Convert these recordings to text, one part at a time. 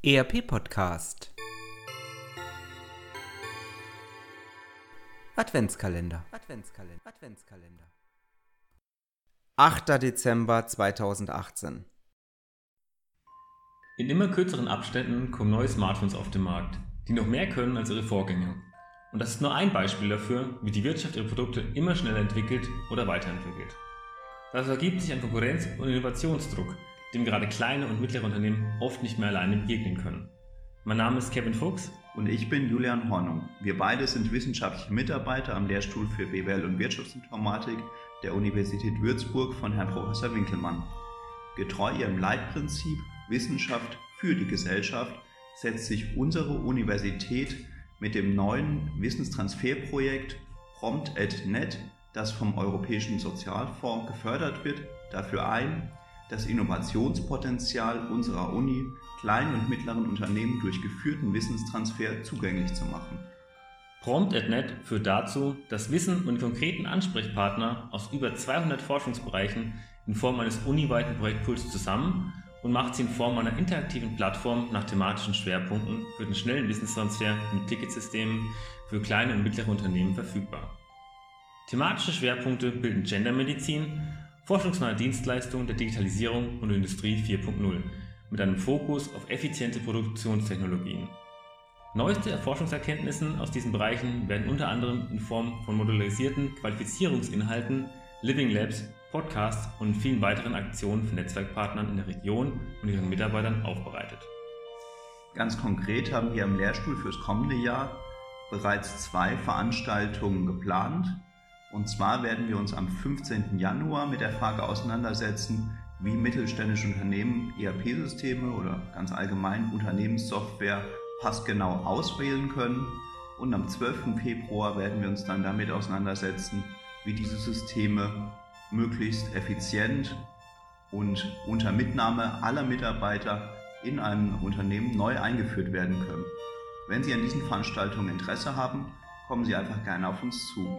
ERP Podcast Adventskalender Adventskalender Adventskalender 8. Dezember 2018 In immer kürzeren Abständen kommen neue Smartphones auf den Markt, die noch mehr können als ihre Vorgänger. Und das ist nur ein Beispiel dafür, wie die Wirtschaft ihre Produkte immer schneller entwickelt oder weiterentwickelt. Daraus ergibt sich ein Konkurrenz- und Innovationsdruck, dem gerade kleine und mittlere Unternehmen oft nicht mehr alleine begegnen können. Mein Name ist Kevin Fuchs. Und ich bin Julian Hornung. Wir beide sind wissenschaftliche Mitarbeiter am Lehrstuhl für BWL und Wirtschaftsinformatik der Universität Würzburg von Herrn Professor Winkelmann. Getreu ihrem Leitprinzip Wissenschaft für die Gesellschaft setzt sich unsere Universität mit dem neuen Wissenstransferprojekt Prompt.net, das vom Europäischen Sozialfonds gefördert wird, dafür ein, das Innovationspotenzial unserer Uni kleinen und mittleren Unternehmen durch geführten Wissenstransfer zugänglich zu machen. Prompt.net führt dazu, dass Wissen und konkreten Ansprechpartner aus über 200 Forschungsbereichen in Form eines uniweiten Projektpools zusammen und macht sie in Form einer interaktiven Plattform nach thematischen Schwerpunkten für den schnellen Wissenstransfer mit Ticketsystemen für kleine und mittlere Unternehmen verfügbar. Thematische Schwerpunkte bilden Gendermedizin, forschungsnahe Dienstleistungen der Digitalisierung und Industrie 4.0 mit einem Fokus auf effiziente Produktionstechnologien. Neueste Erforschungserkenntnisse aus diesen Bereichen werden unter anderem in Form von modularisierten Qualifizierungsinhalten, Living Labs, Podcasts und vielen weiteren Aktionen von Netzwerkpartnern in der Region und ihren Mitarbeitern aufbereitet. Ganz konkret haben wir am Lehrstuhl fürs kommende Jahr bereits zwei Veranstaltungen geplant, und zwar werden wir uns am 15. Januar mit der Frage auseinandersetzen, wie mittelständische Unternehmen ERP-Systeme oder ganz allgemein Unternehmenssoftware passgenau auswählen können. Und am 12. Februar werden wir uns dann damit auseinandersetzen, wie diese Systeme möglichst effizient und unter Mitnahme aller Mitarbeiter in einem Unternehmen neu eingeführt werden können. Wenn Sie an diesen Veranstaltungen Interesse haben, kommen Sie einfach gerne auf uns zu.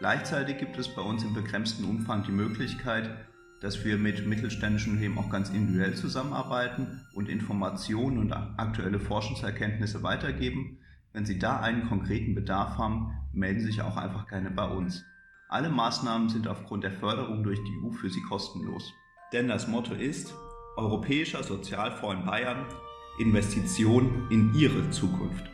Gleichzeitig gibt es bei uns im begrenzten Umfang die Möglichkeit, dass wir mit mittelständischen Unternehmen auch ganz individuell zusammenarbeiten und Informationen und aktuelle Forschungserkenntnisse weitergeben. Wenn Sie da einen konkreten Bedarf haben, melden Sie sich auch einfach gerne bei uns. Alle Maßnahmen sind aufgrund der Förderung durch die EU für Sie kostenlos. Denn das Motto ist Europäischer Sozialfonds in Bayern, Investition in Ihre Zukunft.